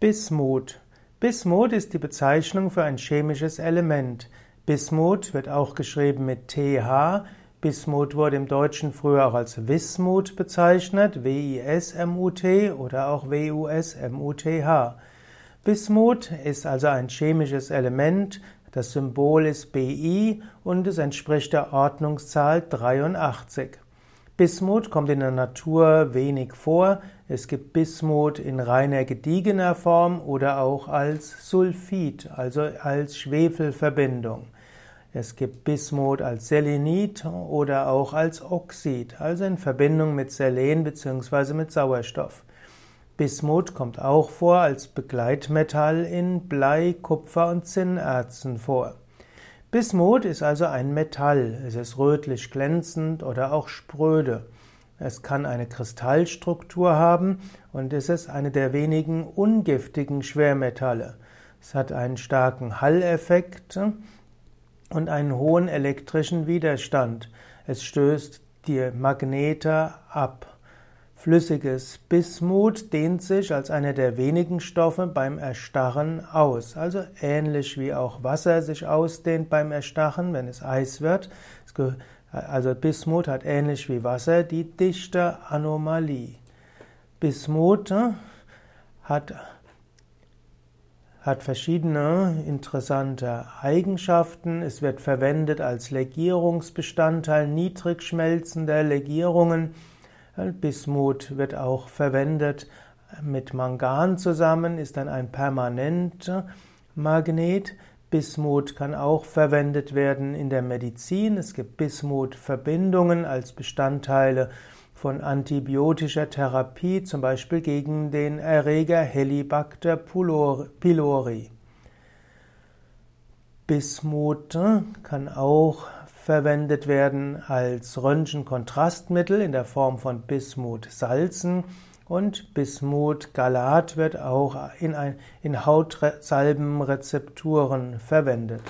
Bismut. Bismut ist die Bezeichnung für ein chemisches Element. Bismut wird auch geschrieben mit TH. Bismut wurde im Deutschen früher auch als Wismut bezeichnet, W-I-S-M-U-T oder auch W-U-S-M-U-T-H. Bismut ist also ein chemisches Element. Das Symbol ist Bi und es entspricht der Ordnungszahl 83. Bismut kommt in der Natur wenig vor. Es gibt Bismut in reiner gediegener Form oder auch als Sulfid, also als Schwefelverbindung. Es gibt Bismut als Selenit oder auch als Oxid, also in Verbindung mit Selen bzw. mit Sauerstoff. Bismut kommt auch vor als Begleitmetall in Blei, Kupfer und Zinnerzen vor. Bismut ist also ein Metall. Es ist rötlich glänzend oder auch spröde. Es kann eine Kristallstruktur haben und es ist eine der wenigen ungiftigen Schwermetalle. Es hat einen starken Halleffekt und einen hohen elektrischen Widerstand. Es stößt die Magnete ab. Flüssiges Bismut dehnt sich als einer der wenigen Stoffe beim Erstarren aus. Also ähnlich wie auch Wasser sich ausdehnt beim Erstarren, wenn es Eis wird. Also Bismut hat ähnlich wie Wasser die dichte Anomalie. Bismut äh, hat, hat verschiedene interessante Eigenschaften. Es wird verwendet als Legierungsbestandteil niedrig schmelzender Legierungen. Bismut wird auch verwendet mit Mangan zusammen, ist dann ein permanenter Magnet. Bismut kann auch verwendet werden in der Medizin. Es gibt Bismut-Verbindungen als Bestandteile von antibiotischer Therapie, zum Beispiel gegen den Erreger Helicobacter pylori. Bismut kann auch verwendet werden als Röntgenkontrastmittel in der Form von Bismut-Salzen und Bismut-Galat wird auch in, ein, in Hautsalbenrezepturen verwendet.